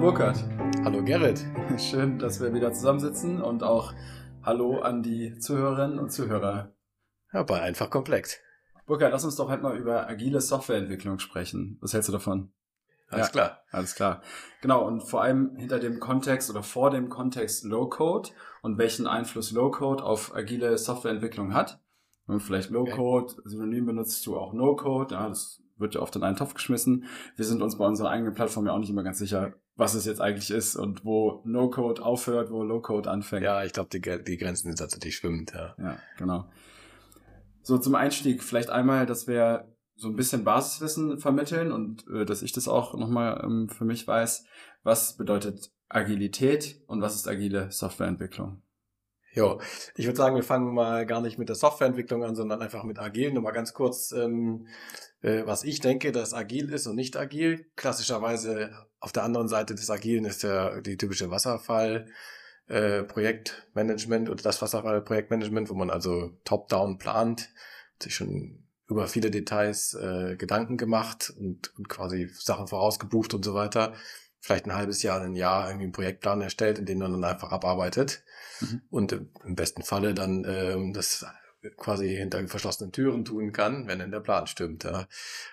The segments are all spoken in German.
Burkhard. Hallo Gerrit. Schön, dass wir wieder zusammensitzen und auch Hallo an die Zuhörerinnen und Zuhörer. Ja, bei einfach komplex. Burkhard, lass uns doch heute mal über agile Softwareentwicklung sprechen. Was hältst du davon? Alles ja, klar. Alles klar. Genau, und vor allem hinter dem Kontext oder vor dem Kontext Low-Code und welchen Einfluss Low-Code auf agile Softwareentwicklung hat. Vielleicht Low-Code, okay. synonym benutzt du auch No-Code, ja, das wird ja oft in einen Topf geschmissen. Wir sind uns bei unserer eigenen Plattform ja auch nicht immer ganz sicher, was es jetzt eigentlich ist und wo No-Code aufhört, wo Low-Code anfängt. Ja, ich glaube, die, die Grenzen sind tatsächlich schwimmend, ja. Ja, genau. So, zum Einstieg vielleicht einmal, dass wir so ein bisschen Basiswissen vermitteln und äh, dass ich das auch nochmal ähm, für mich weiß. Was bedeutet Agilität und was ist agile Softwareentwicklung? Jo, ich würde sagen, wir fangen mal gar nicht mit der Softwareentwicklung an, sondern einfach mit agil. Nur mal ganz kurz, ähm, äh, was ich denke, dass agil ist und nicht agil. Klassischerweise auf der anderen Seite des Agilen ist ja die typische Wasserfall. Äh, Projektmanagement oder das Wasserfall-Projektmanagement, wo man also top-down plant, sich schon über viele Details äh, Gedanken gemacht und, und quasi Sachen vorausgebucht und so weiter. Vielleicht ein halbes Jahr, ein Jahr irgendwie einen Projektplan erstellt, in dem man dann einfach abarbeitet mhm. und im besten Falle dann ähm, das quasi hinter verschlossenen Türen tun kann, wenn denn der Plan stimmt. Ja.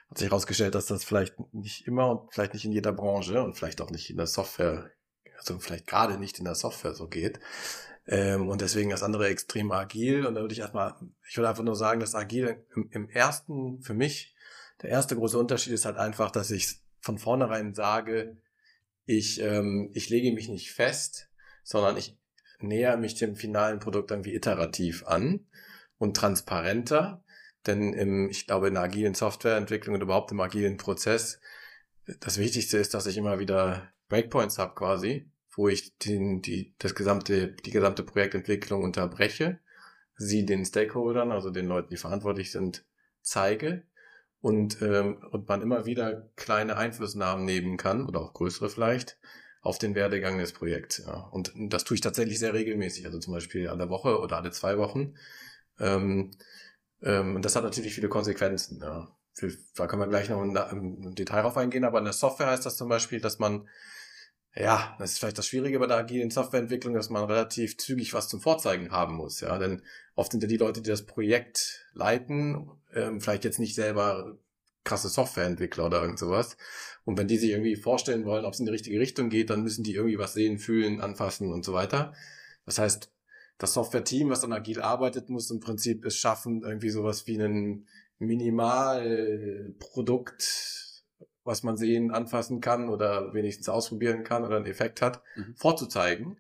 Hat sich herausgestellt, dass das vielleicht nicht immer und vielleicht nicht in jeder Branche und vielleicht auch nicht in der Software, also vielleicht gerade nicht in der Software so geht. Ähm, und deswegen das andere extrem agil. Und da würde ich erstmal, ich würde einfach nur sagen, dass agil im, im ersten, für mich, der erste große Unterschied ist halt einfach, dass ich von vornherein sage, ich, ähm, ich lege mich nicht fest, sondern ich näher mich dem finalen Produkt irgendwie iterativ an und transparenter. Denn im, ich glaube, in der agilen Softwareentwicklung und überhaupt im agilen Prozess, das Wichtigste ist, dass ich immer wieder Breakpoints habe quasi, wo ich den, die, das gesamte, die gesamte Projektentwicklung unterbreche, sie den Stakeholdern, also den Leuten, die verantwortlich sind, zeige und, ähm, und man immer wieder kleine Einflussnahmen nehmen kann oder auch größere vielleicht auf den Werdegang des Projekts. Ja. Und das tue ich tatsächlich sehr regelmäßig, also zum Beispiel alle Woche oder alle zwei Wochen ähm, ähm, und das hat natürlich viele Konsequenzen. Ja. Für, da können wir gleich noch im, im Detail drauf eingehen, aber in der Software heißt das zum Beispiel, dass man, ja, das ist vielleicht das Schwierige bei der agilen Softwareentwicklung, dass man relativ zügig was zum Vorzeigen haben muss, ja, denn oft sind ja die Leute, die das Projekt leiten, ähm, vielleicht jetzt nicht selber krasse Softwareentwickler oder irgend sowas. Und wenn die sich irgendwie vorstellen wollen, ob es in die richtige Richtung geht, dann müssen die irgendwie was sehen, fühlen, anfassen und so weiter. Das heißt, das Software-Team, was dann agil arbeitet, muss im Prinzip es schaffen, irgendwie sowas wie ein Minimalprodukt, was man sehen, anfassen kann oder wenigstens ausprobieren kann oder einen Effekt hat, mhm. vorzuzeigen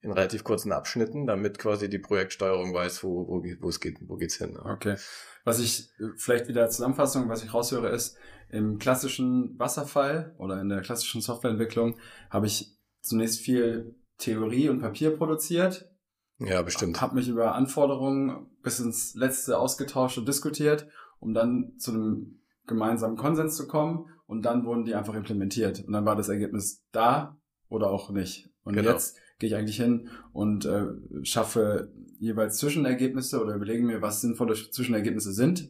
in relativ kurzen Abschnitten, damit quasi die Projektsteuerung weiß, wo, wo, wo es geht, wo geht's hin. Okay. Was ich äh, vielleicht wieder als Zusammenfassung, was ich raushöre, ist, im klassischen Wasserfall oder in der klassischen Softwareentwicklung habe ich zunächst viel Theorie und Papier produziert, ja, bestimmt. Hab mich über Anforderungen bis ins Letzte ausgetauscht und diskutiert, um dann zu einem gemeinsamen Konsens zu kommen und dann wurden die einfach implementiert und dann war das Ergebnis da oder auch nicht. Und genau. jetzt gehe ich eigentlich hin und äh, schaffe jeweils Zwischenergebnisse oder überlege mir, was sinnvolle Zwischenergebnisse sind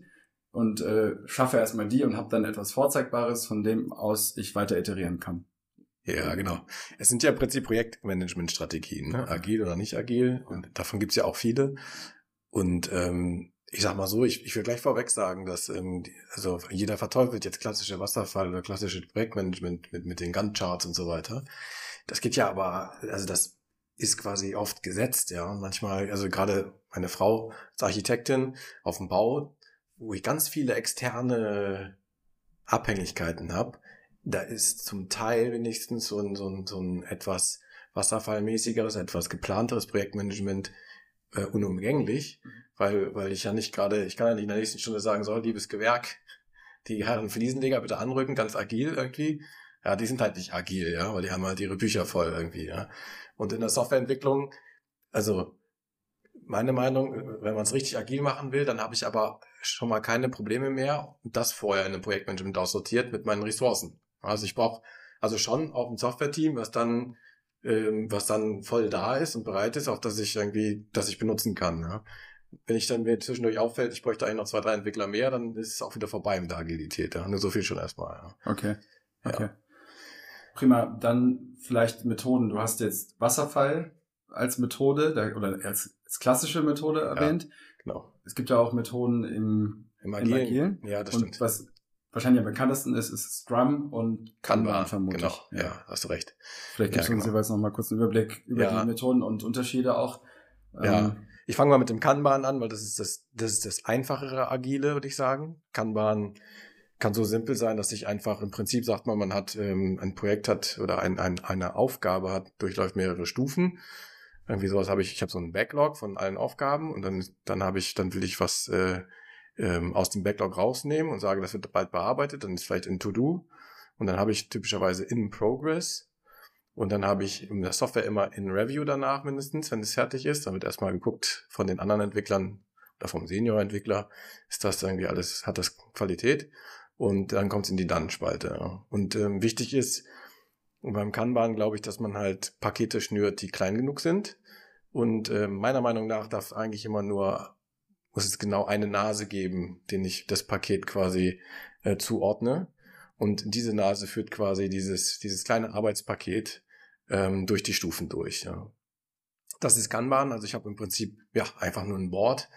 und äh, schaffe erstmal die und habe dann etwas Vorzeigbares, von dem aus ich weiter iterieren kann. Ja, genau. Es sind ja im Prinzip Projektmanagement-Strategien, ne? agil oder nicht agil. Und davon gibt's ja auch viele. Und ähm, ich sag mal so, ich, ich will gleich vorweg sagen, dass ähm, also jeder verteufelt jetzt klassische Wasserfall oder klassische Projektmanagement mit, mit den Gantt-Charts und so weiter. Das geht ja aber, also das ist quasi oft gesetzt, ja. Und manchmal, also gerade meine Frau als Architektin auf dem Bau, wo ich ganz viele externe Abhängigkeiten habe, da ist zum Teil wenigstens so ein, so ein, so ein etwas wasserfallmäßigeres, etwas geplanteres Projektmanagement äh, unumgänglich, mhm. Weil, weil ich ja nicht gerade, ich kann ja nicht in der nächsten Stunde sagen, so, liebes Gewerk, die Herren Fliesenleger bitte anrücken, ganz agil irgendwie. Ja, die sind halt nicht agil, ja, weil die haben halt ihre Bücher voll irgendwie, ja. Und in der Softwareentwicklung, also meine Meinung, wenn man es richtig agil machen will, dann habe ich aber schon mal keine Probleme mehr das vorher in einem Projektmanagement aussortiert mit meinen Ressourcen. Also ich brauche also schon auch ein Software-Team, was dann ähm, was dann voll da ist und bereit ist, auch dass ich irgendwie, dass ich benutzen kann. Ja. Wenn ich dann mir zwischendurch auffällt, ich bräuchte eigentlich noch zwei, drei Entwickler mehr, dann ist es auch wieder vorbei mit der Agilität. Ja. Nur so viel schon erstmal. Ja. Okay. Okay. Ja. Prima, dann vielleicht Methoden. Du hast jetzt Wasserfall als Methode der, oder als, als klassische Methode erwähnt. Ja, genau. Es gibt ja auch Methoden im, Im Agilen. Im Agilen. Ja, das und stimmt. Was wahrscheinlich am bekanntesten ist, ist Scrum und Kanban, vermutlich. Genau, ja. ja, hast du recht. Vielleicht gibst ja, du uns genau. jeweils noch mal kurz einen Überblick über die Methoden und Unterschiede auch. Ja, ähm, ich fange mal mit dem Kanban an, weil das ist das, das ist das einfachere Agile, würde ich sagen. Kanban kann so simpel sein, dass ich einfach im Prinzip sagt man, man hat ähm, ein Projekt hat oder ein, ein, eine Aufgabe hat, durchläuft mehrere Stufen. Irgendwie sowas habe ich, ich habe so einen Backlog von allen Aufgaben und dann, dann habe ich, dann will ich was äh, ähm, aus dem Backlog rausnehmen und sage, das wird bald bearbeitet, dann ist vielleicht in To-Do und dann habe ich typischerweise in Progress und dann habe ich in der Software immer in Review danach mindestens, wenn es fertig ist. Dann wird erstmal geguckt von den anderen Entwicklern oder vom Senior-Entwickler, ist das irgendwie alles, hat das Qualität? Und dann kommt es in die Dann-Spalte. Und ähm, wichtig ist beim Kanban, glaube ich, dass man halt Pakete schnürt, die klein genug sind. Und äh, meiner Meinung nach darf eigentlich immer nur, muss es genau eine Nase geben, den ich das Paket quasi äh, zuordne. Und diese Nase führt quasi dieses, dieses kleine Arbeitspaket ähm, durch die Stufen durch. Ja. Das ist Kanban, also ich habe im Prinzip ja einfach nur ein Board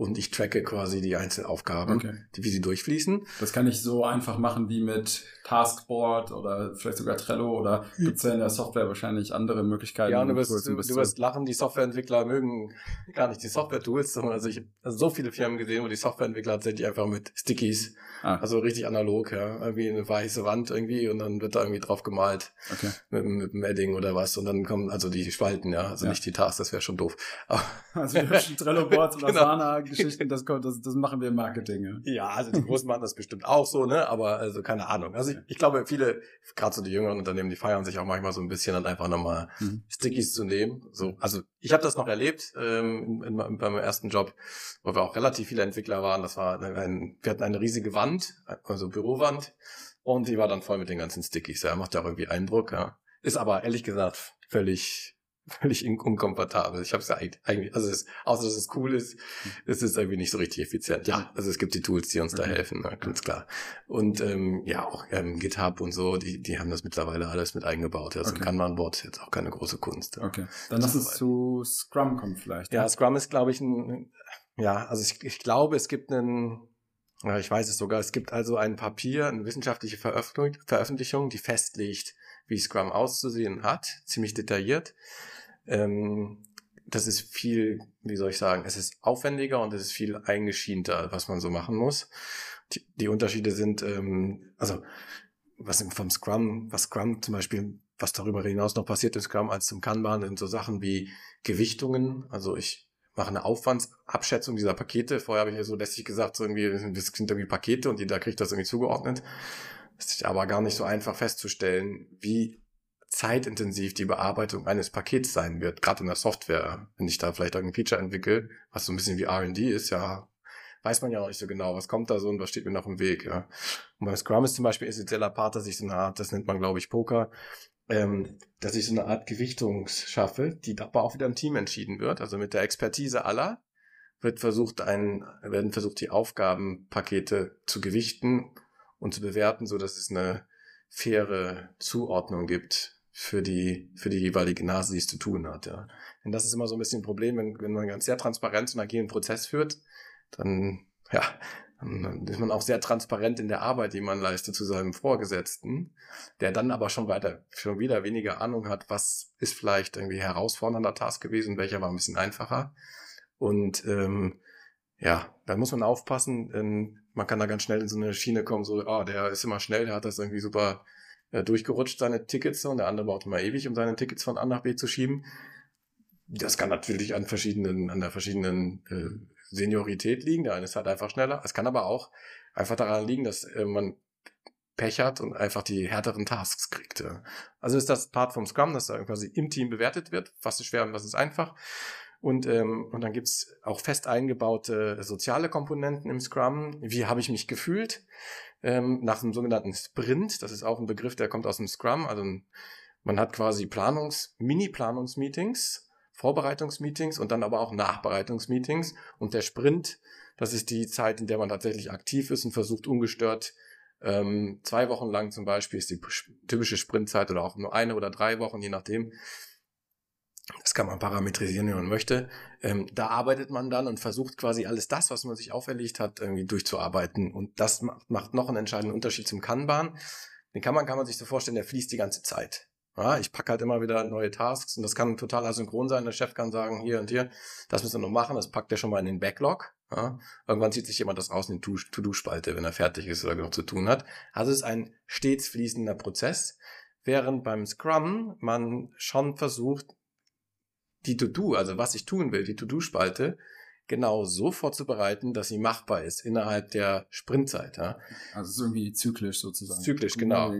und ich tracke quasi die Einzelaufgaben, okay. die, wie sie durchfließen. Das kann ich so einfach machen wie mit Taskboard oder vielleicht sogar Trello oder hm. gibt es ja in der Software wahrscheinlich andere Möglichkeiten. Ja, du wirst, du, du wirst lachen, die Softwareentwickler mögen gar nicht die Software-Tools, sondern also ich habe also so viele Firmen gesehen, wo die Softwareentwickler tatsächlich einfach mit Stickies, ah. also richtig analog, ja, irgendwie eine weiße Wand irgendwie und dann wird da irgendwie drauf gemalt okay. mit, mit einem Edding oder was und dann kommen also die Spalten, ja, also ja. nicht die Tasks, das wäre schon doof. Aber also Trello-Boards oder genau. Asana-Geschichten, das, das, das machen wir im Marketing. Ja. ja, also die Großen machen das bestimmt auch so, ne? Aber also keine Ahnung. Also ich, ich glaube, viele, gerade so die jüngeren Unternehmen, die feiern sich auch manchmal so ein bisschen dann einfach nochmal mhm. Stickies zu nehmen. So, also ich habe das noch erlebt ähm, in, in, beim ersten Job, wo wir auch relativ viele Entwickler waren. Das war ein, wir hatten eine riesige Wand, also Bürowand, und die war dann voll mit den ganzen Stickies. Ja, macht ja auch irgendwie Eindruck, ja. Ist aber ehrlich gesagt völlig völlig unkomfortabel. Ich habe es ja eigentlich, also es, außer dass es cool ist, es ist irgendwie nicht so richtig effizient. Ja, also es gibt die Tools, die uns da helfen, ne, ganz klar. Und ähm, ja, auch ähm, GitHub und so, die, die haben das mittlerweile alles mit eingebaut. Also okay. Kanban-Board jetzt auch keine große Kunst. Okay, dann lass uns zu Scrum kommen vielleicht. Ja, Scrum ist, glaube ich, ein, ja, also ich, ich glaube, es gibt einen, ja, ich weiß es sogar, es gibt also ein Papier, eine wissenschaftliche Veröffentlichung, die festlegt, wie Scrum auszusehen hat, ziemlich detailliert. Ähm, das ist viel, wie soll ich sagen, es ist aufwendiger und es ist viel eingeschienter, was man so machen muss. Die, die Unterschiede sind, ähm, also was vom Scrum, was Scrum zum Beispiel, was darüber hinaus noch passiert in Scrum als zum Kanban, sind so Sachen wie Gewichtungen. Also ich mache eine Aufwandsabschätzung dieser Pakete. Vorher habe ich ja so lästig gesagt, so irgendwie, das sind irgendwie Pakete und jeder kriegt das irgendwie zugeordnet. Es ist aber gar nicht so einfach festzustellen, wie zeitintensiv die Bearbeitung eines Pakets sein wird, gerade in der Software. Wenn ich da vielleicht irgendein Feature entwickle, was so ein bisschen wie R&D ist, ja, weiß man ja auch nicht so genau, was kommt da so und was steht mir noch im Weg. Ja. Und beim Scrum ist zum Beispiel essentieller Part, dass ich so eine Art, das nennt man glaube ich Poker, ähm, dass ich so eine Art Gewichtung schaffe, die aber auch wieder im Team entschieden wird. Also mit der Expertise aller wird versucht, ein, werden versucht, die Aufgabenpakete zu gewichten und zu bewerten, so dass es eine faire Zuordnung gibt für die, für die jeweilige Nase, die es zu tun hat, ja. Denn das ist immer so ein bisschen ein Problem, wenn, wenn man ganz sehr transparent und agilen Prozess führt, dann, ja, dann ist man auch sehr transparent in der Arbeit, die man leistet zu seinem Vorgesetzten, der dann aber schon weiter, schon wieder weniger Ahnung hat, was ist vielleicht irgendwie herausfordernder Task gewesen, welcher war ein bisschen einfacher. Und ähm, ja, da muss man aufpassen, denn man kann da ganz schnell in so eine Schiene kommen, so, ah, der ist immer schnell, der hat das irgendwie super äh, durchgerutscht, seine Tickets, und der andere braucht immer ewig, um seine Tickets von A nach B zu schieben. Das kann natürlich an verschiedenen, an der verschiedenen äh, Seniorität liegen. Der eine ist halt einfach schneller. Es kann aber auch einfach daran liegen, dass äh, man Pech hat und einfach die härteren Tasks kriegt. Also ist das Part vom Scrum, dass da quasi im Team bewertet wird, was ist schwer und was ist einfach. Und, ähm, und dann gibt's auch fest eingebaute soziale Komponenten im Scrum. Wie habe ich mich gefühlt? Ähm, nach einem sogenannten Sprint, das ist auch ein Begriff, der kommt aus dem Scrum. Also man hat quasi Planungs-, Mini-Planungsmeetings, Vorbereitungsmeetings und dann aber auch Nachbereitungsmeetings. Und der Sprint, das ist die Zeit, in der man tatsächlich aktiv ist und versucht ungestört Ähm, zwei Wochen lang zum Beispiel ist die typische Sprintzeit oder auch nur eine oder drei Wochen, je nachdem. Das kann man parametrisieren, wie man möchte. Ähm, da arbeitet man dann und versucht quasi alles das, was man sich auferlegt hat, irgendwie durchzuarbeiten. Und das macht, macht noch einen entscheidenden Unterschied zum Kanban. Den Kanban kann man sich so vorstellen, der fließt die ganze Zeit. Ja, ich packe halt immer wieder neue Tasks und das kann total asynchron sein. Der Chef kann sagen, hier und hier, das müssen wir noch machen, das packt er schon mal in den Backlog. Ja, irgendwann zieht sich jemand das raus in die To-Do-Spalte, wenn er fertig ist oder genug zu tun hat. Also es ist ein stets fließender Prozess, während beim Scrum man schon versucht, die To-Do, also was ich tun will, die To-Do-Spalte, genau so vorzubereiten, dass sie machbar ist innerhalb der Sprintzeit. Ja. Also es ist irgendwie zyklisch sozusagen. Zyklisch, genau.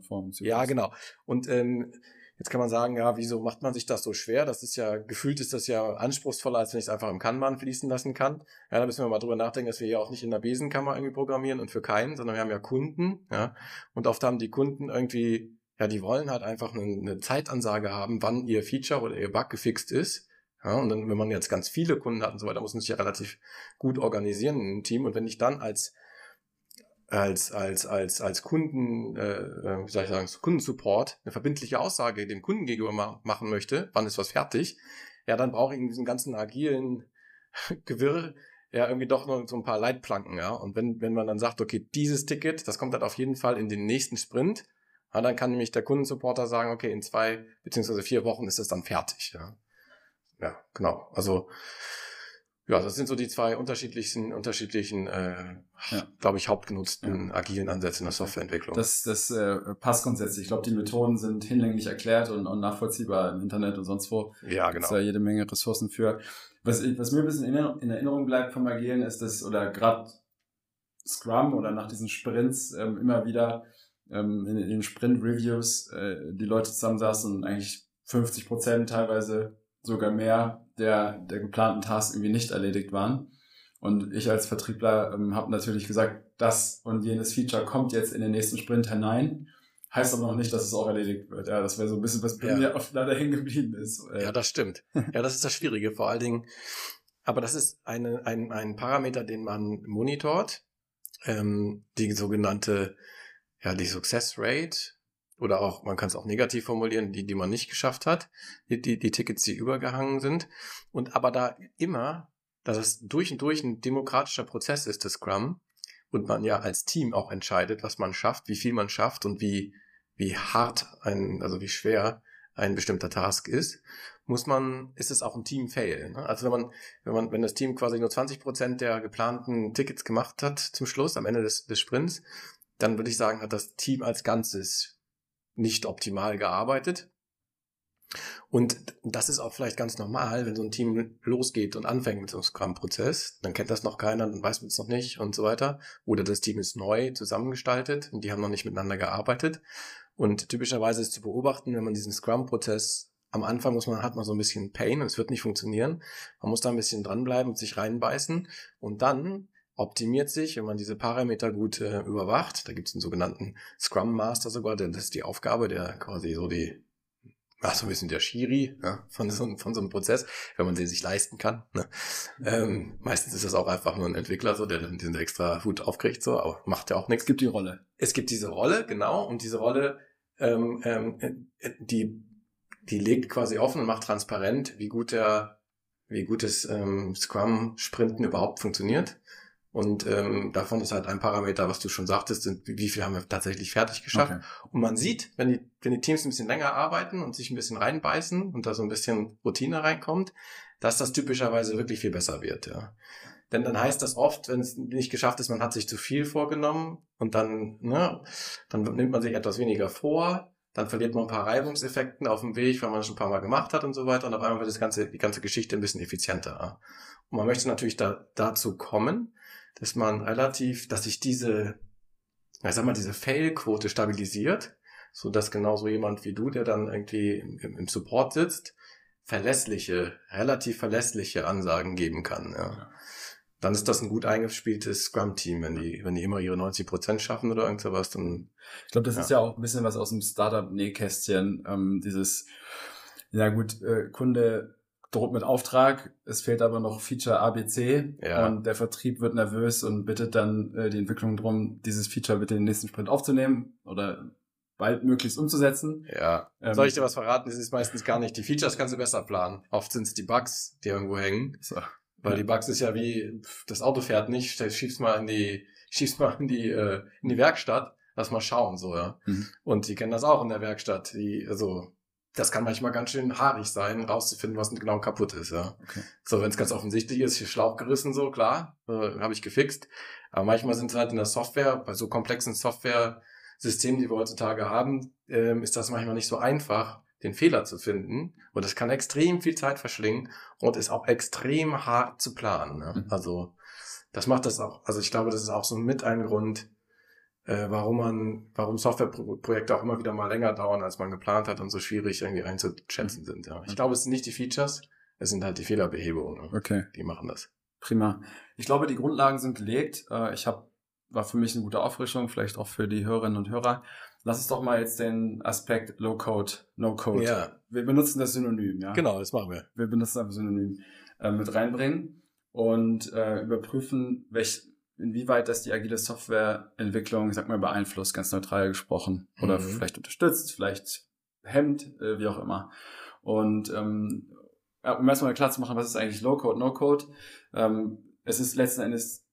Form, Zyklus. Ja, genau. Und ähm, jetzt kann man sagen, ja, wieso macht man sich das so schwer? Das ist ja, gefühlt ist das ja anspruchsvoller, als wenn ich es einfach im Kanban fließen lassen kann. Ja, da müssen wir mal drüber nachdenken, dass wir ja auch nicht in der Besenkammer irgendwie programmieren und für keinen, sondern wir haben ja Kunden, ja. Und oft haben die Kunden irgendwie ja, die wollen halt einfach eine, eine Zeitansage haben, wann ihr Feature oder ihr Bug gefixt ist. Ja, und dann, wenn man jetzt ganz viele Kunden hat und so weiter, muss man sich ja relativ gut organisieren im Team. Und wenn ich dann als als als als als Kunden, äh, äh wie soll ich sagen, Kundensupport eine verbindliche Aussage dem Kunden gegenüber ma machen möchte, wann ist was fertig, ja, dann brauche ich in diesem ganzen agilen Gewirr ja irgendwie doch noch so ein paar Leitplanken, ja. Und wenn wenn man dann sagt, okay, dieses Ticket, das kommt dann auf jeden Fall in den nächsten Sprint, ja, dann kann nämlich der Kundensupporter sagen, okay, in zwei beziehungsweise vier Wochen ist es dann fertig. Ja, ja genau. Also ja, das sind so die zwei unterschiedlichen, unterschiedlichen, äh, ja. glaube ich, hauptgenutzten ja. agilen Ansätze in der Softwareentwicklung. Das, das äh, passt grundsätzlich. Ich glaube, die Methoden sind hinlänglich erklärt und, und nachvollziehbar im Internet und sonst wo. Ja, genau. Gibt's da jede Menge Ressourcen für. Was, was mir ein bisschen in Erinnerung bleibt vom Agilen ist das, oder gerade Scrum oder nach diesen Sprints ähm, immer wieder ähm, in, in den Sprint-Reviews äh, die Leute zusammensaßen und eigentlich 50 Prozent, teilweise sogar mehr der, der geplanten Tasks irgendwie nicht erledigt waren. Und ich als Vertriebler ähm, habe natürlich gesagt, das und jenes Feature kommt jetzt in den nächsten Sprint hinein. Heißt aber noch nicht, dass es auch erledigt wird. Ja, das wäre so ein bisschen, was bei ja. mir oft leider hängen geblieben ist. Äh, ja, das stimmt. Ja, das ist das Schwierige. Vor allen Dingen, aber das ist eine, ein, ein Parameter, den man monitort. Ähm, die sogenannte ja, die Success Rate oder auch, man kann es auch negativ formulieren, die, die man nicht geschafft hat, die, die, die Tickets, die übergehangen sind. Und aber da immer, dass es durch und durch ein demokratischer Prozess ist, das Scrum, und man ja als Team auch entscheidet, was man schafft, wie viel man schafft und wie, wie hart ein, also wie schwer ein bestimmter Task ist, muss man, ist es auch ein Team-Fail. Ne? Also wenn man, wenn man, wenn das Team quasi nur 20 Prozent der geplanten Tickets gemacht hat zum Schluss, am Ende des, des Sprints, dann würde ich sagen, hat das Team als Ganzes nicht optimal gearbeitet. Und das ist auch vielleicht ganz normal, wenn so ein Team losgeht und anfängt mit so einem Scrum-Prozess, dann kennt das noch keiner, dann weiß man es noch nicht und so weiter. Oder das Team ist neu zusammengestaltet und die haben noch nicht miteinander gearbeitet. Und typischerweise ist zu beobachten, wenn man diesen Scrum-Prozess am Anfang muss man, hat man so ein bisschen Pain und es wird nicht funktionieren. Man muss da ein bisschen dranbleiben und sich reinbeißen. Und dann optimiert sich, wenn man diese Parameter gut äh, überwacht. Da gibt es einen sogenannten Scrum Master sogar, denn das ist die Aufgabe, der quasi so die, ach, so ein bisschen der Schiri ja, von, so, von so einem Prozess, wenn man den sich leisten kann. Ne? Ähm, meistens ist das auch einfach nur ein Entwickler, so, der dann diesen extra Hut aufkriegt, so, aber macht ja auch nichts. Es gibt die Rolle. Es gibt diese Rolle, genau, und diese Rolle, ähm, ähm, die, die legt quasi offen und macht transparent, wie gut der, wie gut das ähm, Scrum-Sprinten überhaupt funktioniert. Und ähm, davon ist halt ein Parameter, was du schon sagtest, sind, wie viel haben wir tatsächlich fertig geschafft. Okay. Und man sieht, wenn die, wenn die Teams ein bisschen länger arbeiten und sich ein bisschen reinbeißen und da so ein bisschen Routine reinkommt, dass das typischerweise wirklich viel besser wird. Ja. Denn dann heißt das oft, wenn es nicht geschafft ist, man hat sich zu viel vorgenommen und dann, ne, dann nimmt man sich etwas weniger vor, dann verliert man ein paar Reibungseffekten auf dem Weg, weil man es schon ein paar Mal gemacht hat und so weiter und auf einmal wird das ganze, die ganze Geschichte ein bisschen effizienter. Und man möchte natürlich da, dazu kommen, dass man relativ, dass sich diese, ich sag mal, diese Fail-Quote stabilisiert, so dass genauso jemand wie du, der dann irgendwie im, im Support sitzt, verlässliche, relativ verlässliche Ansagen geben kann. Ja. ja. Dann ist das ein gut eingespieltes Scrum-Team, wenn die, wenn die immer ihre 90 Prozent schaffen oder irgend sowas, dann. Ich glaube, das ja. ist ja auch ein bisschen was aus dem Startup-Nähkästchen, ähm, dieses, ja gut, äh, Kunde droht mit Auftrag, es fehlt aber noch Feature ABC Ja. und der Vertrieb wird nervös und bittet dann äh, die Entwicklung drum, dieses Feature bitte in den nächsten Sprint aufzunehmen oder bald möglichst umzusetzen. Ja. Ähm, Soll ich dir was verraten? Es ist meistens gar nicht. Die Features kannst du besser planen. Oft sind es die Bugs, die irgendwo hängen. So. Weil die Bugs ist ja wie, pf, das Auto fährt nicht, stell- schieb's mal in die, schieb's mal in die, äh, in die Werkstatt, lass mal schauen, so, ja. Mhm. Und die kennen das auch in der Werkstatt. Die, also, das kann manchmal ganz schön haarig sein, rauszufinden, was genau kaputt ist, ja. Okay. So, wenn es ganz offensichtlich ist, hier Schlauch gerissen, so, klar, äh, habe ich gefixt. Aber manchmal sind es halt in der Software, bei so komplexen Software-Systemen, die wir heutzutage haben, ähm, ist das manchmal nicht so einfach, den Fehler zu finden. Und das kann extrem viel Zeit verschlingen und ist auch extrem hart zu planen. Ne? Mhm. Also, das macht das auch, also ich glaube, das ist auch so mit ein Grund, äh, warum man, warum Softwareprojekte auch immer wieder mal länger dauern, als man geplant hat und so schwierig irgendwie einzuschätzen sind. Ja. Ich glaube, es sind nicht die Features, es sind halt die Fehlerbehebungen, ne? Okay. die machen das. Prima. Ich glaube, die Grundlagen sind gelegt. Äh, Ich habe, war für mich eine gute Auffrischung, vielleicht auch für die Hörerinnen und Hörer. Lass uns doch mal jetzt den Aspekt Low-Code, No-Code. Ja, Wir benutzen das Synonym, ja. genau, das machen wir. Wir benutzen einfach Synonym äh, mit reinbringen und äh, überprüfen, welch, inwieweit das die agile Softwareentwicklung, ich sag mal, beeinflusst, ganz neutral gesprochen. Oder Mhm. vielleicht unterstützt, vielleicht hemmt, äh, wie auch immer. Und ähm, um erstmal klar zu machen, was ist eigentlich Low-Code, No-Code? Ähm, es ist letzten Endes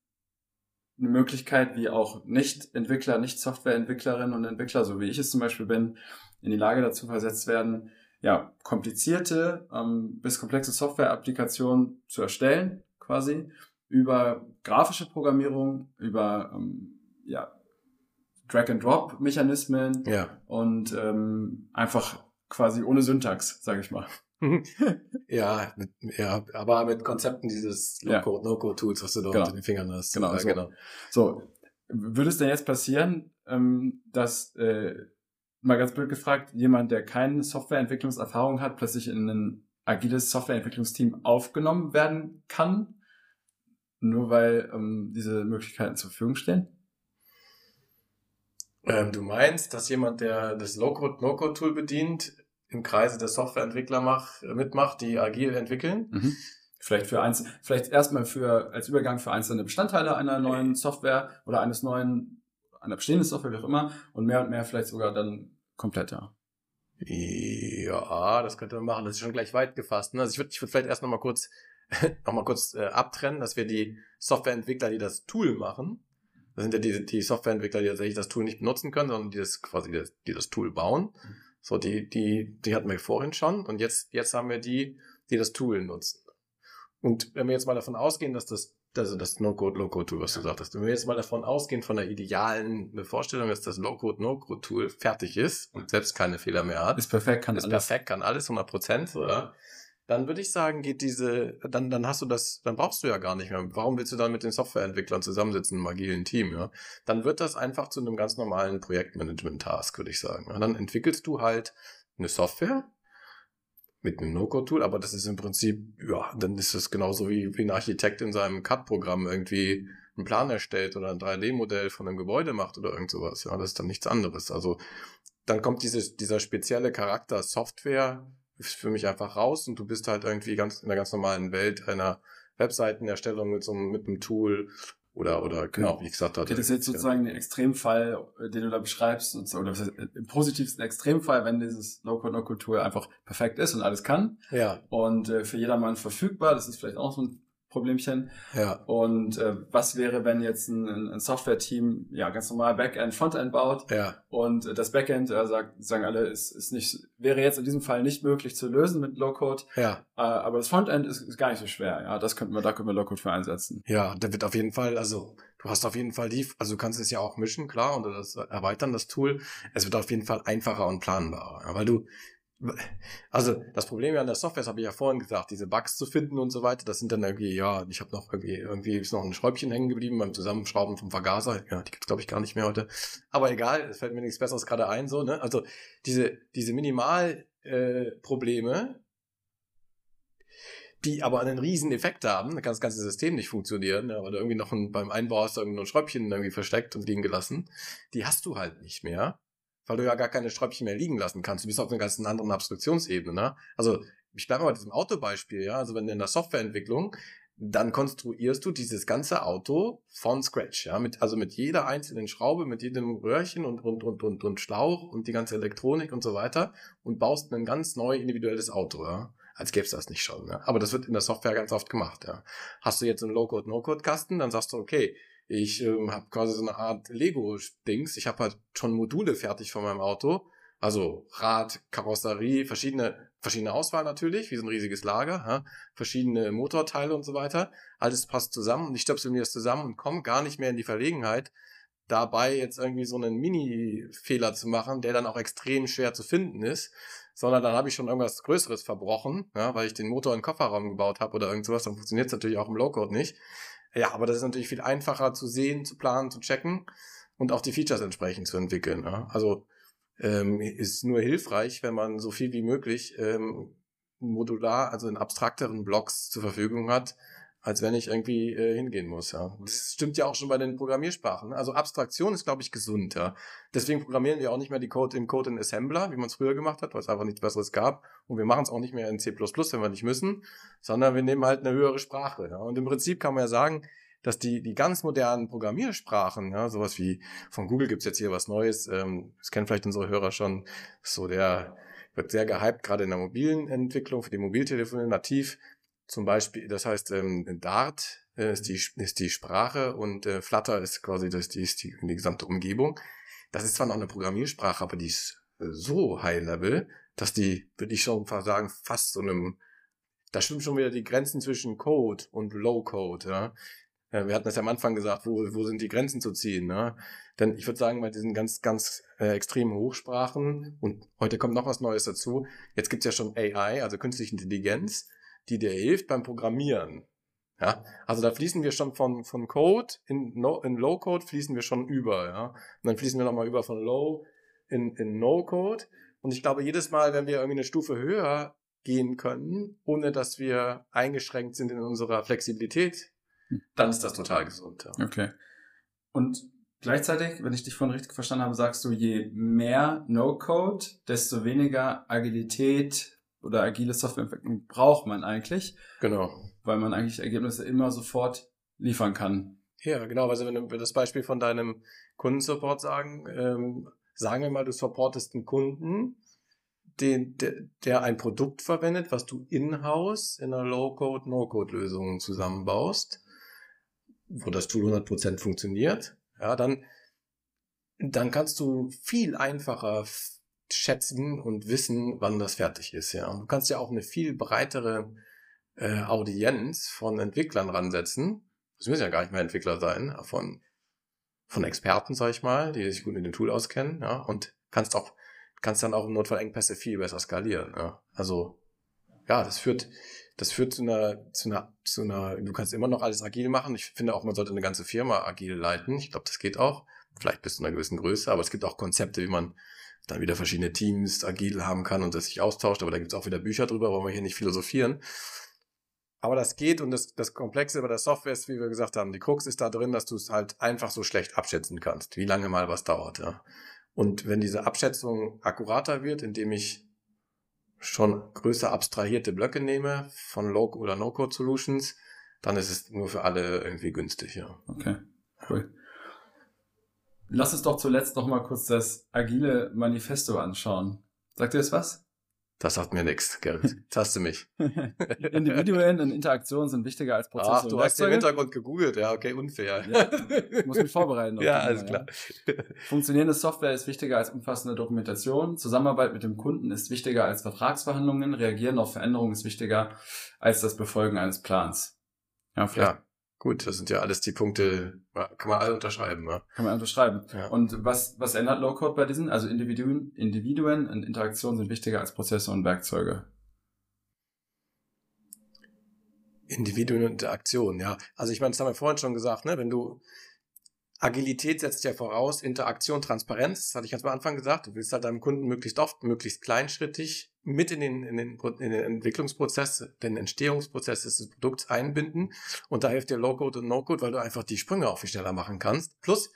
eine Möglichkeit, wie auch Nicht-Entwickler, Nicht-Softwareentwicklerinnen und Entwickler, so wie ich es zum Beispiel bin, in die Lage dazu versetzt werden, ja, komplizierte ähm, bis komplexe Software-Applikationen zu erstellen, quasi, über grafische Programmierung, über ähm, ja, Drag-and-Drop-Mechanismen Ja. und ähm, einfach quasi ohne Syntax, sage ich mal. ja, mit, ja, aber mit Konzepten dieses No-Code-Tools, was du da Genau. unter den Fingern hast. Genau, ja, so. genau. So, würde es denn jetzt passieren, ähm, dass, äh, mal ganz blöd gefragt, jemand, der keine Softwareentwicklungserfahrung hat, plötzlich in ein agiles Softwareentwicklungsteam aufgenommen werden kann, nur weil ähm, diese Möglichkeiten zur Verfügung stehen? Ähm, du meinst, dass jemand, der das Low-Code, No-Code-Tool bedient, im Kreise der Softwareentwickler mach, äh, mitmacht, die agil entwickeln? Vielleicht für eins, vielleicht erstmal für als Übergang für einzelne Bestandteile einer neuen Software oder eines neuen, einer bestehenden Software, wie auch immer, und mehr und mehr vielleicht sogar dann komplett, ja. Das könnte man machen. Das ist schon gleich weit gefasst. Ne? Also ich würde ich würd vielleicht erst noch mal kurz äh, abtrennen, dass wir die Softwareentwickler, die das Tool machen, das sind ja die, die Softwareentwickler, die tatsächlich das Tool nicht benutzen können, sondern die das quasi das, die das Tool bauen. So, die, die, die hatten wir vorhin schon und jetzt, jetzt haben wir die, die das Tool nutzen. Und wenn wir jetzt mal davon ausgehen, dass das, also das No-Code, Low-Code-Tool, was du sagtest, wenn wir jetzt mal davon ausgehen, von der idealen Vorstellung, dass das Low-Code, No-Code-Tool fertig ist und selbst keine Fehler mehr hat, Ist perfekt, kann ist alles. perfekt, kann alles 100 Prozent, oder? Dann würde ich sagen, geht diese, dann, dann hast du das, dann brauchst du ja gar nicht mehr. Warum willst du dann mit den Softwareentwicklern zusammensitzen im agilen Team, ja? Dann wird das einfach zu einem ganz normalen Projektmanagement-Task, würde ich sagen. Und dann entwickelst du halt eine Software mit einem No-Code-Tool, aber das ist im Prinzip, ja, dann ist es genauso wie, wie ein Architekt in seinem CAD-Programm irgendwie einen Plan erstellt oder ein 3D-Modell von einem Gebäude macht oder irgend sowas. Ja, das ist dann nichts anderes. Also dann kommt dieses, dieser spezielle Charakter Software ist für mich einfach raus und du bist halt irgendwie ganz in der ganz normalen Welt einer Webseitenerstellung mit so einem, mit einem Tool oder, oder, genau, wie ich gesagt hatte. Das ist jetzt sozusagen der Extremfall, äh, den du da beschreibst, oder äh, im positivsten Extremfall, wenn dieses Low-Code, No-Code-Tool einfach perfekt ist und alles kann Ja, und äh, für jedermann verfügbar, das ist vielleicht auch so ein Problemchen. ja. Und äh, was wäre, wenn jetzt ein, ein Software-Team ja ganz normal Backend, Frontend baut Ja, und äh, das Backend, äh, sagt, sagen alle, ist, ist nicht, wäre jetzt in diesem Fall nicht möglich zu lösen mit Low-Code, ja, äh, aber das Frontend ist, ist gar nicht so schwer. Ja, das könnten wir, da können wir Low-Code für einsetzen. ja, da wird auf jeden Fall, also du hast auf jeden Fall die, also du kannst es ja auch mischen, klar, und das erweitern, das Tool. Es wird auf jeden Fall einfacher und planbarer, weil du, also das Problem ja an der Software, das habe ich ja vorhin gesagt, diese Bugs zu finden und so weiter, das sind dann irgendwie, ja, ich habe noch irgendwie, irgendwie ist noch ein Schräubchen hängen geblieben beim Zusammenschrauben vom Vergaser, ja, die gibt's glaube ich gar nicht mehr heute, aber egal, es fällt mir nichts Besseres gerade ein, so, ne, also diese, diese Minimal, äh, die aber einen riesen Effekt haben, dann kann das ganze System nicht funktionieren, weil du irgendwie noch ein, beim Einbau hast du irgendwie noch ein Schräubchen irgendwie versteckt und liegen gelassen. Die hast du halt nicht mehr, weil du ja gar keine Schräubchen mehr liegen lassen kannst. Du bist auf einer ganz anderen Abstraktionsebene, ne? Also ich bleibe mal bei diesem Autobeispiel, ja, also wenn in der Softwareentwicklung dann konstruierst du dieses ganze Auto von Scratch, ja, mit, also mit jeder einzelnen Schraube, mit jedem Röhrchen und, und, und, und, und Schlauch und die ganze Elektronik und so weiter und baust ein ganz neu individuelles Auto, ja. Als gäbe es das nicht schon, ja. Aber das wird in der Software ganz oft gemacht, ja. Hast du jetzt einen Low-Code, No-Code-Kasten, dann sagst du, okay, ich ähm, habe quasi so eine Art Lego-Dings, ich habe halt schon Module fertig von meinem Auto, also Rad, Karosserie, verschiedene verschiedene Auswahl natürlich, wie so ein riesiges Lager, ja, verschiedene Motorteile und so weiter. Alles passt zusammen und ich stöpsel mir das zusammen und komme gar nicht mehr in die Verlegenheit, dabei jetzt irgendwie so einen Mini-Fehler zu machen, der dann auch extrem schwer zu finden ist, sondern dann habe ich schon irgendwas Größeres verbrochen, ja, weil ich den Motor in den Kofferraum gebaut habe oder irgend sowas, dann funktioniert es natürlich auch im Low-Code nicht. Ja, aber das ist natürlich viel einfacher zu sehen, zu planen, zu checken und auch die Features entsprechend zu entwickeln. Ja. Also ähm, ist nur hilfreich, wenn man so viel wie möglich ähm, modular, also in abstrakteren Blocks zur Verfügung hat, als wenn ich irgendwie äh, hingehen muss. Ja. Das stimmt ja auch schon bei den Programmiersprachen. Also Abstraktion ist, glaube ich, gesund. Ja. Deswegen programmieren wir auch nicht mehr die Code im Code in Assembler, wie man es früher gemacht hat, weil es einfach nichts Besseres gab. Und wir machen es auch nicht mehr in C++, wenn wir nicht müssen, sondern wir nehmen halt eine höhere Sprache. Ja. Und im Prinzip kann man ja sagen, dass die, die ganz modernen Programmiersprachen, ja, sowas wie von Google gibt's jetzt hier was Neues, ähm, das kennen vielleicht unsere Hörer schon, so der wird sehr gehypt, gerade in der mobilen Entwicklung, für die Mobiltelefone nativ. Zum Beispiel, das heißt, ähm, Dart äh, ist, die, ist die Sprache und äh, Flutter ist quasi das, die, ist die, die gesamte Umgebung. Das ist zwar noch eine Programmiersprache, aber die ist äh, so high-level, dass die, würde ich schon sagen, fast so einem, da stimmen schon wieder die Grenzen zwischen Code und Low-Code, ja. Ja, wir hatten das ja am Anfang gesagt, wo, wo sind die Grenzen zu ziehen. Ne? Denn ich würde sagen, bei diesen ganz, ganz äh, extremen Hochsprachen, und heute kommt noch was Neues dazu, jetzt gibt's ja schon AI, also künstliche Intelligenz, die dir hilft beim Programmieren. Ja, also da fließen wir schon von, von Code in, no, in Low Code fließen wir schon über, ja. Und dann fließen wir nochmal über von Low in, in No Code. Und ich glaube, jedes Mal, wenn wir irgendwie eine Stufe höher gehen können, ohne dass wir eingeschränkt sind in unserer Flexibilität, dann ist das total gesund. Ja. Okay. Und gleichzeitig, wenn ich dich vorhin richtig verstanden habe, sagst du, je mehr No-Code, desto weniger Agilität oder agile Softwareentwicklung braucht man eigentlich. Genau. Weil man eigentlich Ergebnisse immer sofort liefern kann. Ja, genau. Also wenn wir das Beispiel von deinem Kundensupport sagen, ähm, sagen wir mal, du supportest einen Kunden, den, der, der ein Produkt verwendet, was du in-house in einer Low-Code, No-Code-Lösung zusammenbaust wo das Tool 100% funktioniert, ja, dann, dann kannst du viel einfacher schätzen und wissen, wann das fertig ist, ja. Und du kannst ja auch eine viel breitere äh, Audienz von Entwicklern ransetzen. Das müssen ja gar nicht mehr Entwickler sein, von, von Experten, sag ich mal, die sich gut in dem Tool auskennen, ja, und kannst auch, kannst dann auch im Notfall Engpässe viel besser skalieren, ja. Also, ja, das führt, das führt zu einer, zu einer, zu einer, du kannst immer noch alles agil machen. Ich finde auch, man sollte eine ganze Firma agil leiten. Ich glaube, das geht auch. Vielleicht bis zu einer gewissen Größe, aber es gibt auch Konzepte, wie man dann wieder verschiedene Teams agil haben kann und das sich austauscht. Aber da gibt es auch wieder Bücher drüber, wollen wir hier nicht philosophieren. Aber das geht und das, das Komplexe bei der Software ist, wie wir gesagt haben, die Krux ist da drin, dass du es halt einfach so schlecht abschätzen kannst, wie lange mal was dauert. Ja. Und wenn diese Abschätzung akkurater wird, indem ich schon größer abstrahierte Blöcke nehme von Low- oder No-Code-Solutions, dann ist es nur für alle irgendwie günstig, ja. Okay, cool. Lass uns doch zuletzt noch mal kurz das agile Manifesto anschauen. Sagt ihr das was? Das sagt mir nichts, Gerrit. Du mich. Individuen und Interaktionen sind wichtiger als Prozesse. Ach, du hast den Hintergrund gegoogelt. Ja, okay, unfair. Ja, ich muss mich vorbereiten. ja, alles klar. Ja. Funktionierende Software ist wichtiger als umfassende Dokumentation. Zusammenarbeit mit dem Kunden ist wichtiger als Vertragsverhandlungen. Reagieren auf Veränderungen ist wichtiger als das Befolgen eines Plans. Ja, vielleicht ja. Gut, das sind ja alles die Punkte, kann man alle unterschreiben. Ja. Kann man unterschreiben. Ja. Und was, was ändert Low-Code bei diesen? Also Individuen, Individuen und Interaktionen sind wichtiger als Prozesse und Werkzeuge. Individuen und Interaktionen, ja. Also ich meine, das haben wir vorhin schon gesagt, ne? Wenn du Agilität setzt ja voraus, Interaktion, Transparenz, das hatte ich ganz am Anfang gesagt. Du willst halt deinem Kunden möglichst oft, möglichst kleinschrittig mit in den, in den, in den Entwicklungsprozess, den Entstehungsprozess des Produkts einbinden. Und da hilft dir Low-Code und No-Code, weil du einfach die Sprünge auch viel schneller machen kannst. Plus,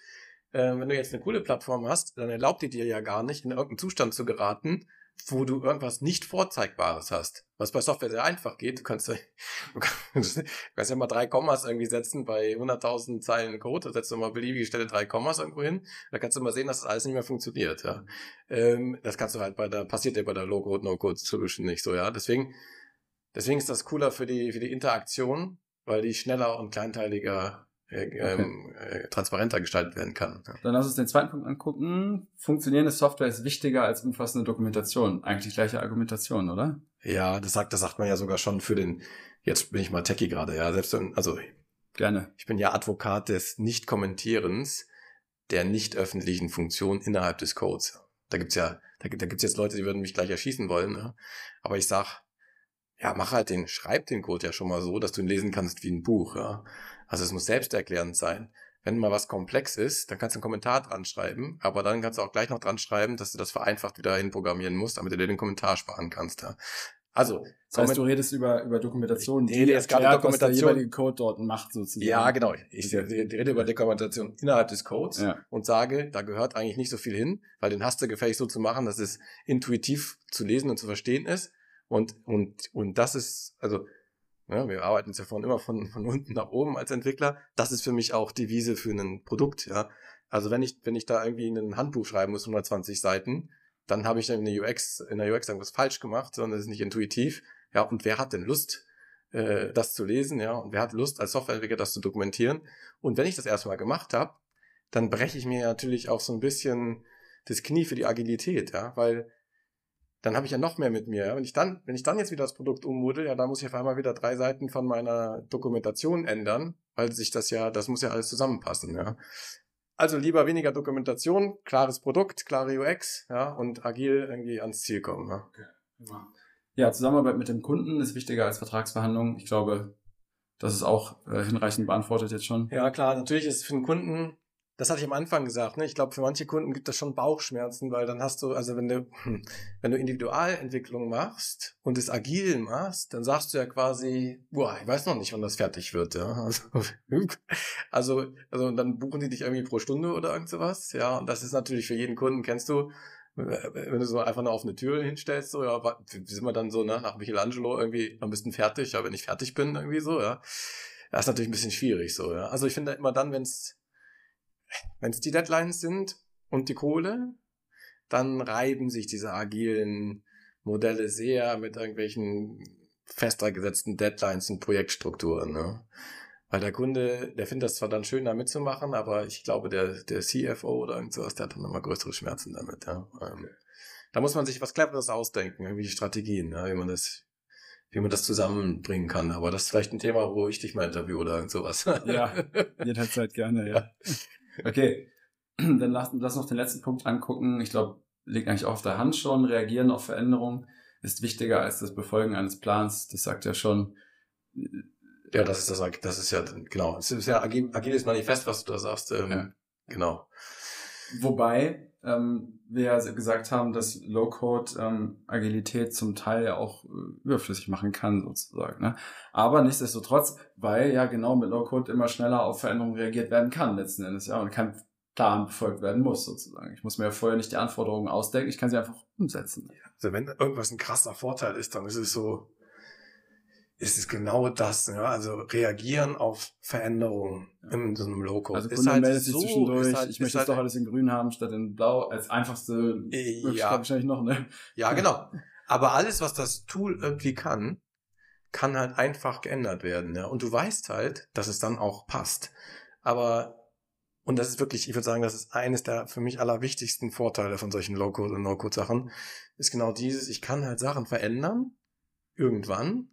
äh, wenn du jetzt eine coole Plattform hast, dann erlaubt die dir ja gar nicht, in irgendeinen Zustand zu geraten, wo du irgendwas nicht Vorzeigbares hast. Was bei Software sehr einfach geht. Du kannst, du kannst, du kannst ja mal drei Kommas irgendwie setzen bei 100.000 Zeilen Code. Da setzt du mal beliebige Stelle drei Kommas irgendwo hin. Da kannst du mal sehen, dass das alles nicht mehr funktioniert. Ja. Ähm, das kannst du halt bei der, passiert ja bei der Low-Code, No-Code-Solution nicht so. Ja. Deswegen, deswegen ist das cooler für die, für die Interaktion, weil die schneller und kleinteiliger ähm, äh, transparenter gestaltet werden kann. Ja. Dann lass uns den zweiten Punkt angucken. Funktionierende Software ist wichtiger als umfassende Dokumentation. Eigentlich gleiche Argumentation, oder? Ja, das sagt, das sagt man ja sogar schon für den, jetzt bin ich mal techie gerade, ja, selbst, also, Gerne. ich bin ja Advokat des Nicht-Kommentierens der nicht öffentlichen Funktion innerhalb des Codes. Da gibt's ja, da, da gibt's jetzt Leute, die würden mich gleich erschießen wollen, ne? aber ich sag, ja, mach halt den, schreib den Code ja schon mal so, dass du ihn lesen kannst wie ein Buch, ja. Also es muss selbsterklärend sein. Wenn mal was komplex ist, dann kannst du einen Kommentar dran schreiben, aber dann kannst du auch gleich noch dran schreiben, dass du das vereinfacht wieder hinprogrammieren musst, damit du dir den Kommentar sparen kannst. Ja. Also, Das heißt, du redest über, über Dokumentation, Ich rede jetzt gerade erklärt, was Dokumentation- der jeweilige Code dort macht, sozusagen. ja, genau. Ich rede über Dokumentation innerhalb des Codes Ja. und sage, da gehört eigentlich nicht so viel hin, weil den hast du gefällig so zu machen, dass es intuitiv zu lesen und zu verstehen ist. Und, und, und das ist, also, ja, wir arbeiten es ja von immer von, von unten nach oben als Entwickler. Das ist für mich auch die Wiese für ein Produkt, ja. Also wenn ich, wenn ich da irgendwie ein Handbuch schreiben muss, 120 Seiten, dann habe ich dann in der UX, in der UX irgendwas falsch gemacht, sondern es ist nicht intuitiv. Ja, und wer hat denn Lust, äh, das zu lesen, ja, und wer hat Lust, als Softwareentwickler das zu dokumentieren? Und wenn ich das erstmal gemacht habe, dann breche ich mir natürlich auch so ein bisschen das Knie für die Agilität, ja, weil dann habe ich ja noch mehr mit mir. Wenn ich dann, wenn ich dann jetzt wieder das Produkt ummodel, ja, dann muss ich auf einmal wieder drei Seiten von meiner Dokumentation ändern, weil sich das ja, das muss ja alles zusammenpassen, ja. Also lieber weniger Dokumentation, klares Produkt, klare UX, ja, und agil irgendwie ans Ziel kommen. Ja. Ja, Zusammenarbeit mit dem Kunden ist wichtiger als Vertragsverhandlungen. Ich glaube, das ist auch äh, hinreichend beantwortet jetzt schon. Ja, klar, natürlich ist es für den Kunden, das hatte ich am Anfang gesagt, ne? Ich glaube, für manche Kunden gibt das schon Bauchschmerzen, weil dann hast du, also wenn du, hm, wenn du Individualentwicklung machst und es agil machst, dann sagst du ja quasi, boah, ich weiß noch nicht, wann das fertig wird, ja. Also, also, also dann buchen die dich irgendwie pro Stunde oder irgend sowas, ja. Und das ist natürlich für jeden Kunden, kennst du, wenn du so einfach nur auf eine Tür hinstellst, so, ja, wie sind wir dann so, ne, nach Michelangelo irgendwie am besten fertig, ja, wenn ich fertig bin, irgendwie so, ja. Das ist natürlich ein bisschen schwierig, so, ja. Also ich finde immer dann, wenn es wenn es die Deadlines sind und die Kohle, dann reiben sich diese agilen Modelle sehr mit irgendwelchen fester gesetzten Deadlines und Projektstrukturen. Ne? Weil der Kunde, der findet das zwar dann schön, da mitzumachen, aber ich glaube, der, der CFO oder irgend sowas, der hat dann nochmal größere Schmerzen damit. Ja? Ähm, da muss man sich was Cleveres ausdenken, irgendwie Strategien, ja, wie man das wie man das zusammenbringen kann. Aber das ist vielleicht ein Thema, wo ich dich mal interview oder irgend sowas. Ja. Jederzeit gerne, ja. Okay, dann lass, lass noch den letzten Punkt angucken. Ich glaube, liegt eigentlich auch auf der Hand schon. Reagieren auf Veränderungen ist wichtiger als das Befolgen eines Plans. Das sagt ja schon. Ja, das ist das, das ist ja, genau. Es ist ja agil, agiles Manifest, was du da sagst. Ähm, Ja. Genau. Wobei ähm, wir gesagt haben, dass Low-Code ähm, Agilität zum Teil auch äh, überflüssig machen kann, sozusagen. Ne? Aber nichtsdestotrotz, weil ja genau mit Low-Code immer schneller auf Veränderungen reagiert werden kann, letzten Endes, ja, und kein Plan befolgt werden muss, sozusagen. Ich muss mir ja vorher nicht die Anforderungen ausdenken, ich kann sie einfach umsetzen. Also wenn irgendwas ein krasser Vorteil ist, dann ist es so, ist es genau das, ja, also reagieren auf Veränderungen in so einem Low-Code. Also Kunde halt meldet sich so- zwischendurch, halt- ich möchte halt- das doch alles in grün haben, statt in blau, als einfachste Äh, Ja, wahrscheinlich noch, ne? ja, genau. Aber alles, was das Tool irgendwie kann, kann halt einfach geändert werden. Ja? Und du weißt halt, dass es dann auch passt. Aber, und das ist wirklich, ich würde sagen, das ist eines der für mich allerwichtigsten Vorteile von solchen Low-Code und No-Code-Sachen, ist genau dieses, ich kann halt Sachen verändern, irgendwann,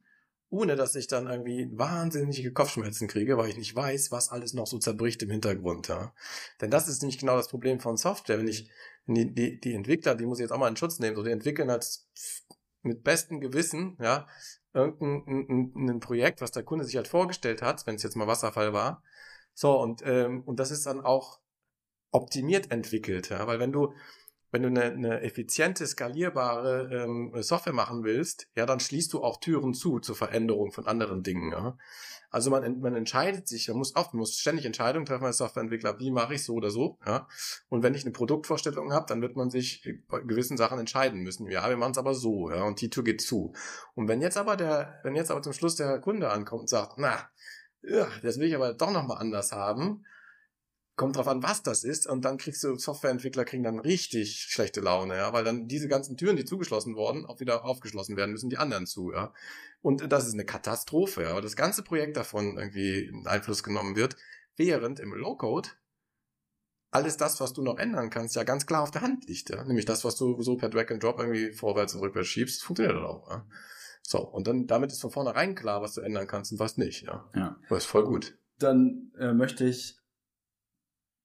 ohne dass ich dann irgendwie wahnsinnige Kopfschmerzen kriege, weil ich nicht weiß, was alles noch so zerbricht im Hintergrund. Ja? Denn das ist nämlich genau das Problem von Software. Wenn ich, die, die, die Entwickler, die muss ich jetzt auch mal in Schutz nehmen, so die entwickeln als mit bestem Gewissen, ja, irgendein ein, ein, ein Projekt, was der Kunde sich halt vorgestellt hat, wenn es jetzt mal Wasserfall war. So, und, ähm, und das ist dann auch optimiert entwickelt, ja, weil wenn du, wenn du eine, eine effiziente, skalierbare ähm, Software machen willst, ja, dann schließt du auch Türen zu zur Veränderung von anderen Dingen, ja. Also man, man entscheidet sich, man muss oft, man muss ständig Entscheidungen treffen als Softwareentwickler, wie mache ich so oder so, ja. Und wenn ich eine Produktvorstellung habe, dann wird man sich bei gewissen Sachen entscheiden müssen. Ja, wir machen es aber so, ja, und die Tür geht zu. Und wenn jetzt aber der, wenn jetzt aber zum Schluss der Kunde ankommt und sagt, na, ja, das will ich aber doch nochmal anders haben, kommt drauf an, was das ist, und dann kriegst du, Softwareentwickler kriegen dann richtig schlechte Laune, ja, weil dann diese ganzen Türen, die zugeschlossen wurden, auch wieder aufgeschlossen werden müssen, die anderen zu, ja. Und das ist eine Katastrophe, ja, weil das ganze Projekt davon irgendwie in Einfluss genommen wird, während im Low-Code alles das, was du noch ändern kannst, ja ganz klar auf der Hand liegt, ja. Nämlich das, was du so per Drag and Drop irgendwie vorwärts und rückwärts schiebst, funktioniert dann auch, ja. So, und dann damit ist von vornherein klar, was du ändern kannst und was nicht, ja. Ja. Das ist voll gut. Dann äh, möchte ich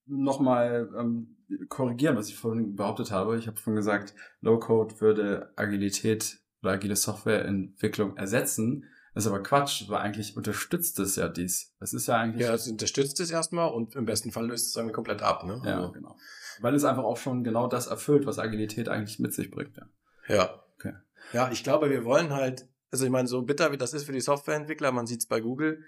nochmal ähm, korrigieren, was ich vorhin behauptet habe. Ich habe vorhin gesagt, Low-Code würde Agilität oder agile Softwareentwicklung ersetzen. Das ist aber Quatsch, weil eigentlich unterstützt es ja dies. Es ist ja eigentlich. Ja, es unterstützt es erstmal und im besten Fall löst es irgendwie komplett ab, ne? Ja, Also, genau. Weil es einfach auch schon genau das erfüllt, was Agilität eigentlich mit sich bringt. Ja. ja. Okay. Ja, ich glaube, wir wollen halt, also ich meine, so bitter wie das ist für die Softwareentwickler, man sieht es bei Google,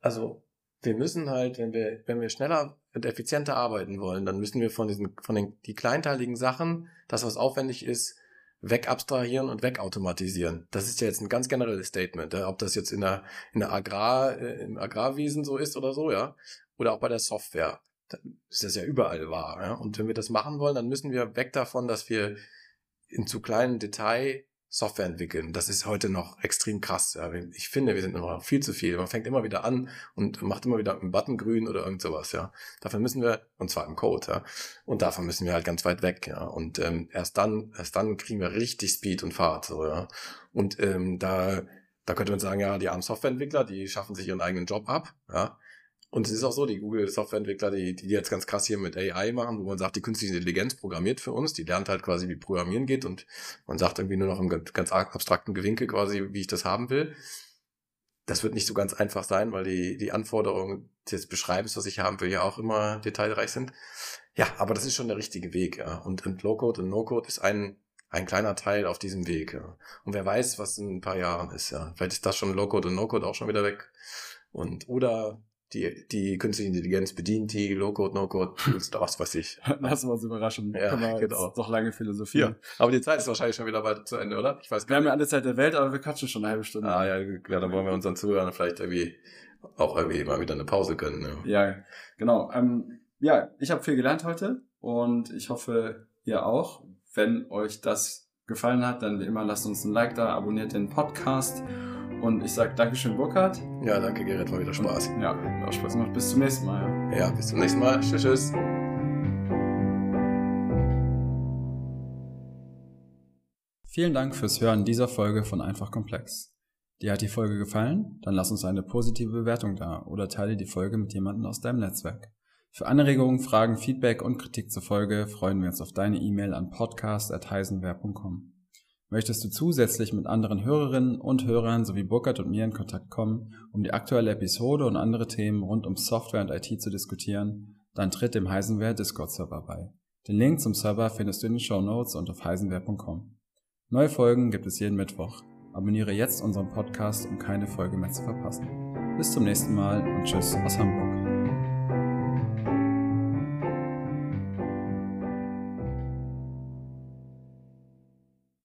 also wir müssen halt, wenn wir, wenn wir schneller und effizienter arbeiten wollen, dann müssen wir von diesen, von den die kleinteiligen Sachen, das was aufwendig ist, wegabstrahieren und wegautomatisieren. Das ist ja jetzt ein ganz generelles Statement, ob das jetzt in der, in der Agrar, äh, im Agrarwesen so ist oder so, ja, oder auch bei der Software. Da ist das ja überall wahr, ja. Und wenn wir das machen wollen, dann müssen wir weg davon, dass wir in zu kleinen Detail Software entwickeln. Das ist heute noch extrem krass. Ja. Ich finde, wir sind noch viel zu viel. Man fängt immer wieder an und macht immer wieder einen Button grün oder irgend sowas, ja. Dafür müssen wir, und zwar im Code, ja. Und davon müssen wir halt ganz weit weg, ja. Und ähm, erst dann, erst dann kriegen wir richtig Speed und Fahrt, so, ja. Und ähm, da, da könnte man sagen, ja, die armen Softwareentwickler, die schaffen sich ihren eigenen Job ab, ja. Und es ist auch so, die Google-Softwareentwickler, die, die jetzt ganz krass hier mit AI machen, wo man sagt, die künstliche Intelligenz programmiert für uns, die lernt halt quasi, wie Programmieren geht und man sagt irgendwie nur noch im ganz abstrakten Gewinkel quasi, wie ich das haben will. Das wird nicht so ganz einfach sein, weil die, die Anforderungen des Beschreibens, was ich haben will, ja auch immer detailreich sind. Ja, aber das ist schon der richtige Weg, ja. Und, und Low-Code und No-Code ist ein, ein kleiner Teil auf diesem Weg, ja. Und wer weiß, was in ein paar Jahren ist, ja. Vielleicht ist das schon Low-Code und No-Code auch schon wieder weg. Und, oder die, die künstliche Intelligenz bedient die Low-Code, No-Code, was weiß ich. Lassen wir uns überraschen. Ja, Können wir genau. noch lange philosophieren. Aber die Zeit ist wahrscheinlich schon wieder bald zu Ende, oder? Ich weiß Wir haben ja alle Zeit der Welt, aber wir quatschen schon eine halbe Stunde. Ah, ja, ja, dann wollen wir unseren Zuhörern vielleicht irgendwie auch irgendwie mal wieder eine Pause gönnen. Ne? Ja, genau. Ähm, ja, ich habe viel gelernt heute und ich hoffe, ihr auch. Wenn euch das gefallen hat, dann wie immer lasst uns ein Like da, abonniert den Podcast und ich sage Dankeschön, Burkhard. Ja, danke, Gerrit, war wieder Spaß. Ja, hat auch Spaß gemacht. Bis zum nächsten Mal. Ja. Ja, bis zum nächsten Mal. Tschüss, tschüss. Vielen Dank fürs Hören dieser Folge von Einfach Komplex. Dir hat die Folge gefallen? Dann lass uns eine positive Bewertung da oder teile die Folge mit jemandem aus deinem Netzwerk. Für Anregungen, Fragen, Feedback und Kritik zur Folge freuen wir uns auf deine E-Mail an podcast.heisenwer.com. Möchtest du zusätzlich mit anderen Hörerinnen und Hörern sowie Burkhard und mir in Kontakt kommen, um die aktuelle Episode und andere Themen rund um Software und IT zu diskutieren, dann tritt dem Heisenwehr Discord-Server bei. Den Link zum Server findest du in den Show Notes und auf heisenwehr.com. Neue Folgen gibt es jeden Mittwoch. Abonniere jetzt unseren Podcast, um keine Folge mehr zu verpassen. Bis zum nächsten Mal und tschüss aus Hamburg.